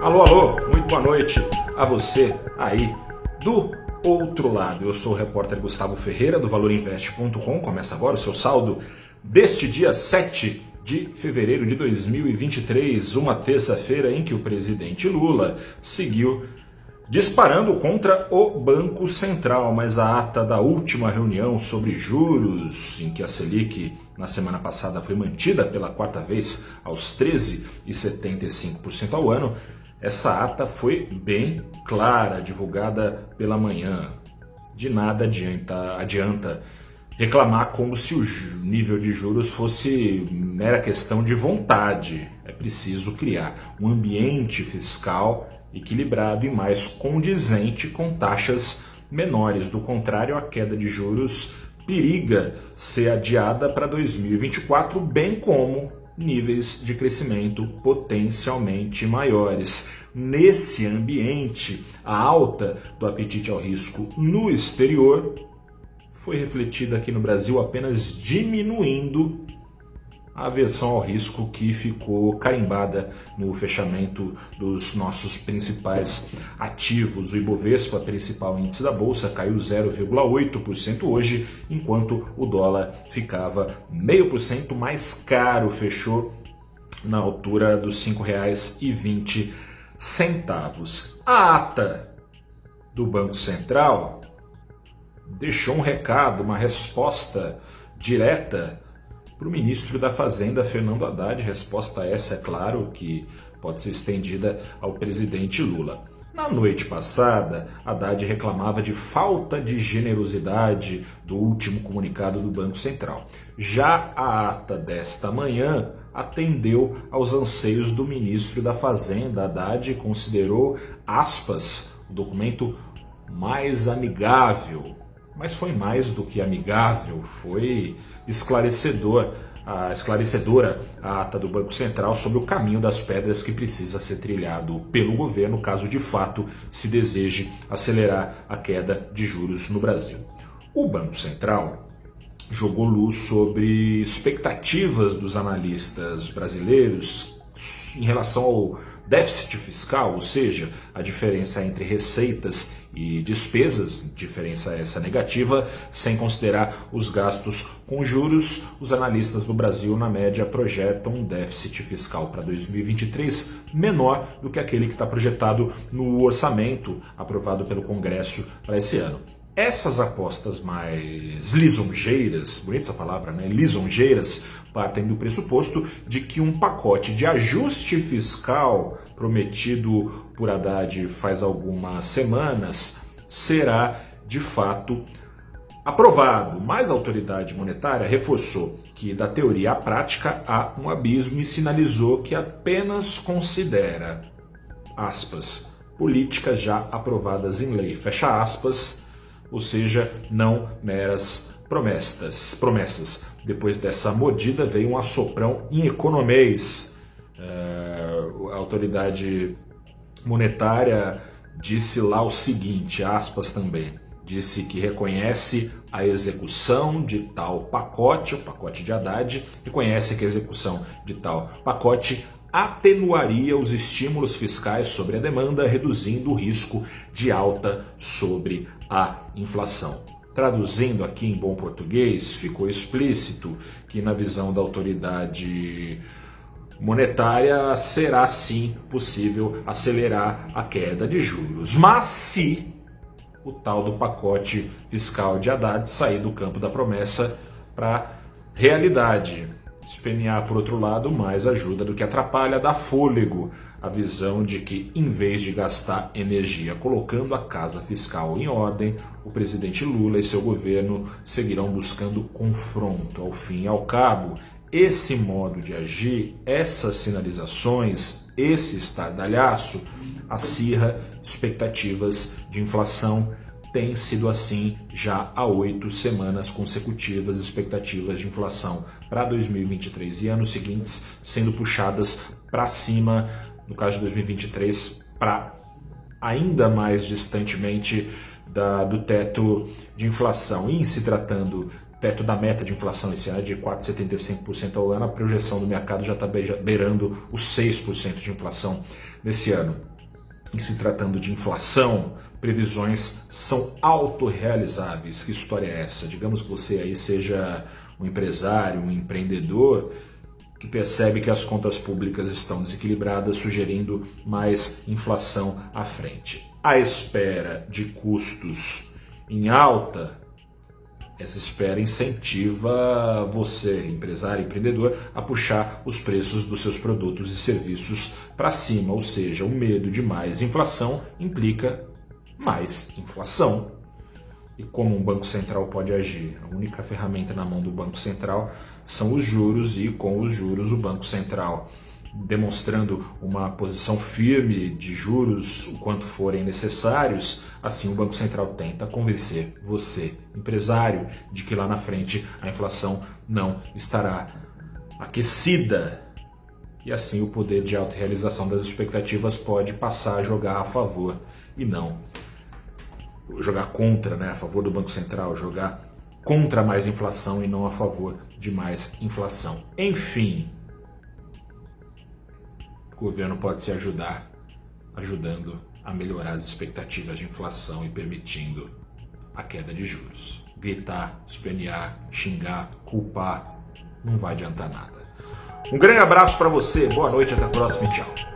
Alô, alô, muito boa noite a você aí do outro lado. Eu sou o repórter Gustavo Ferreira do valorinvest.com. Começa agora o seu saldo deste dia 7 de fevereiro de 2023, uma terça-feira em que o presidente Lula seguiu disparando contra o Banco Central, mas a ata da última reunião sobre juros, em que a Selic na semana passada foi mantida pela quarta vez aos 13,75% ao ano, essa ata foi bem clara, divulgada pela manhã. De nada adianta, adianta reclamar como se o nível de juros fosse mera questão de vontade. É preciso criar um ambiente fiscal equilibrado e mais condizente com taxas menores. Do contrário, a queda de juros periga ser adiada para 2024, bem como níveis de crescimento potencialmente maiores. Nesse ambiente, a alta do apetite ao risco no exterior foi refletida aqui no Brasil apenas diminuindo a aversão ao risco que ficou carimbada no fechamento dos nossos principais ativos. O Ibovespa, principal índice da bolsa, caiu 0,8% hoje, enquanto o dólar ficava 0,5% mais caro, fechou na altura dos R$ 5,20. A ata do Banco Central deixou um recado, uma resposta direta para o ministro da Fazenda, Fernando Haddad. Resposta essa, é claro, que pode ser estendida ao presidente Lula. Na noite passada, Haddad reclamava de falta de generosidade do último comunicado do Banco Central. Já a ata desta manhã atendeu aos anseios do ministro da Fazenda. Haddad considerou, aspas, o documento mais amigável mas foi mais do que amigável, foi esclarecedor, a esclarecedora a ata do Banco Central sobre o caminho das pedras que precisa ser trilhado pelo governo caso de fato se deseje acelerar a queda de juros no Brasil. O Banco Central jogou luz sobre expectativas dos analistas brasileiros em relação ao déficit fiscal, ou seja, a diferença entre receitas e despesas, diferença essa negativa, sem considerar os gastos com juros, os analistas do Brasil, na média, projetam um déficit fiscal para 2023 menor do que aquele que está projetado no orçamento aprovado pelo Congresso para esse ano. Essas apostas mais lisonjeiras, bonita essa palavra, né? Lisonjeiras, partem do pressuposto de que um pacote de ajuste fiscal prometido por Haddad faz algumas semanas será de fato aprovado. Mas a autoridade monetária reforçou que da teoria à prática há um abismo e sinalizou que apenas considera aspas políticas já aprovadas em lei, fecha aspas ou seja, não meras promessas. promessas. Depois dessa modida veio um assoprão em economês. É, a autoridade monetária disse lá o seguinte, aspas também, disse que reconhece a execução de tal pacote, o pacote de Haddad, reconhece que a execução de tal pacote atenuaria os estímulos fiscais sobre a demanda, reduzindo o risco de alta sobre a inflação. Traduzindo aqui em bom português, ficou explícito que, na visão da autoridade monetária, será sim possível acelerar a queda de juros. Mas se o tal do pacote fiscal de Haddad sair do campo da promessa para realidade. Espenear, por outro lado, mais ajuda do que atrapalha, dá fôlego a visão de que, em vez de gastar energia colocando a casa fiscal em ordem, o presidente Lula e seu governo seguirão buscando confronto. Ao fim e ao cabo, esse modo de agir, essas sinalizações, esse estardalhaço, acirra expectativas de inflação tem sido assim já há oito semanas consecutivas, expectativas de inflação para 2023 e anos seguintes sendo puxadas para cima, no caso de 2023, para ainda mais distantemente da, do teto de inflação. E em se tratando teto da meta de inflação esse ano é de 4,75% ao ano, a projeção do mercado já está beirando os 6% de inflação nesse ano. E se tratando de inflação, previsões são autorrealizáveis. Que história é essa? Digamos que você aí seja um empresário, um empreendedor que percebe que as contas públicas estão desequilibradas, sugerindo mais inflação à frente. À espera de custos em alta, essa espera incentiva você, empresário, empreendedor, a puxar os preços dos seus produtos e serviços para cima, ou seja, o medo de mais inflação implica mais inflação. E como um banco central pode agir? A única ferramenta na mão do banco central são os juros e com os juros o banco central demonstrando uma posição firme de juros o quanto forem necessários, assim o Banco Central tenta convencer você, empresário, de que lá na frente a inflação não estará aquecida. E assim o poder de autorrealização das expectativas pode passar a jogar a favor e não jogar contra, né, a favor do Banco Central, jogar contra mais inflação e não a favor de mais inflação. Enfim, o governo pode se ajudar, ajudando a melhorar as expectativas de inflação e permitindo a queda de juros. Gritar, espernear, xingar, culpar, não vai adiantar nada. Um grande abraço para você, boa noite, até a próxima e tchau.